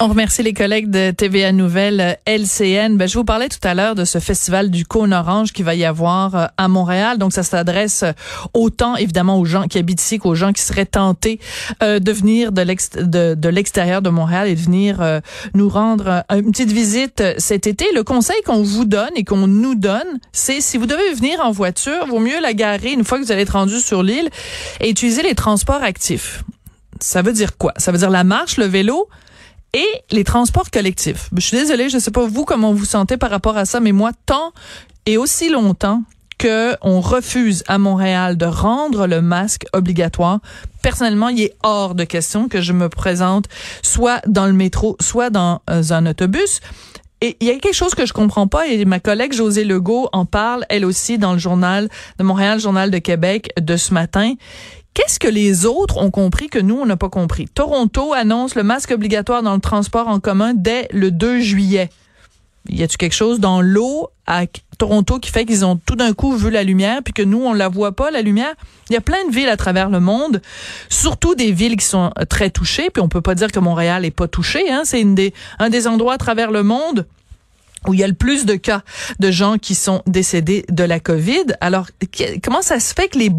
On remercie les collègues de TVA Nouvelle LCN. Ben, je vous parlais tout à l'heure de ce festival du cône orange qui va y avoir euh, à Montréal. Donc, ça s'adresse autant, évidemment, aux gens qui habitent ici qu'aux gens qui seraient tentés euh, de venir de l'extérieur de, Montréal et de venir euh, nous rendre une petite visite cet été. Le conseil qu'on vous donne et qu'on nous donne, c'est si vous devez venir en voiture, vaut mieux la garer une fois que vous allez être rendu sur l'île et utiliser les transports actifs ça veut dire quoi? Ça veut dire la marche, le vélo et les transports collectifs. Je suis désolée, je sais pas vous comment vous sentez par rapport à ça, mais moi, tant et aussi longtemps que on refuse à Montréal de rendre le masque obligatoire, personnellement, il est hors de question que je me présente soit dans le métro, soit dans euh, un autobus. Et il y a quelque chose que je comprends pas et ma collègue José Legault en parle elle aussi dans le journal de Montréal, journal de Québec de ce matin. Qu'est-ce que les autres ont compris que nous, on n'a pas compris? Toronto annonce le masque obligatoire dans le transport en commun dès le 2 juillet. Y a-tu quelque chose dans l'eau à Toronto qui fait qu'ils ont tout d'un coup vu la lumière puis que nous on la voit pas la lumière? Il y a plein de villes à travers le monde, surtout des villes qui sont très touchées puis on peut pas dire que Montréal est pas touché hein, c'est des un des endroits à travers le monde où il y a le plus de cas de gens qui sont décédés de la COVID. Alors, comment ça se fait que les,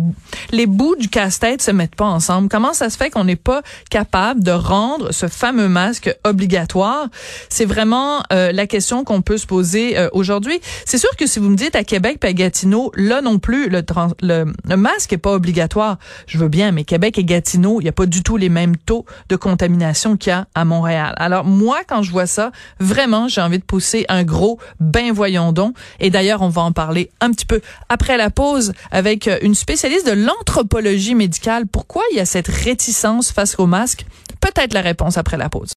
les bouts du casse-tête se mettent pas ensemble? Comment ça se fait qu'on n'est pas capable de rendre ce fameux masque obligatoire? C'est vraiment euh, la question qu'on peut se poser euh, aujourd'hui. C'est sûr que si vous me dites à Québec et à Gatineau, là non plus, le, le, masque est pas obligatoire. Je veux bien, mais Québec et Gatineau, il n'y a pas du tout les mêmes taux de contamination qu'il y a à Montréal. Alors, moi, quand je vois ça, vraiment, j'ai envie de pousser un gros ben voyons donc. Et d'ailleurs, on va en parler un petit peu après la pause avec euh, une spécialiste de l'anthropologie médicale. Pourquoi il y a cette réticence face au masque? Peut-être la réponse après la pause.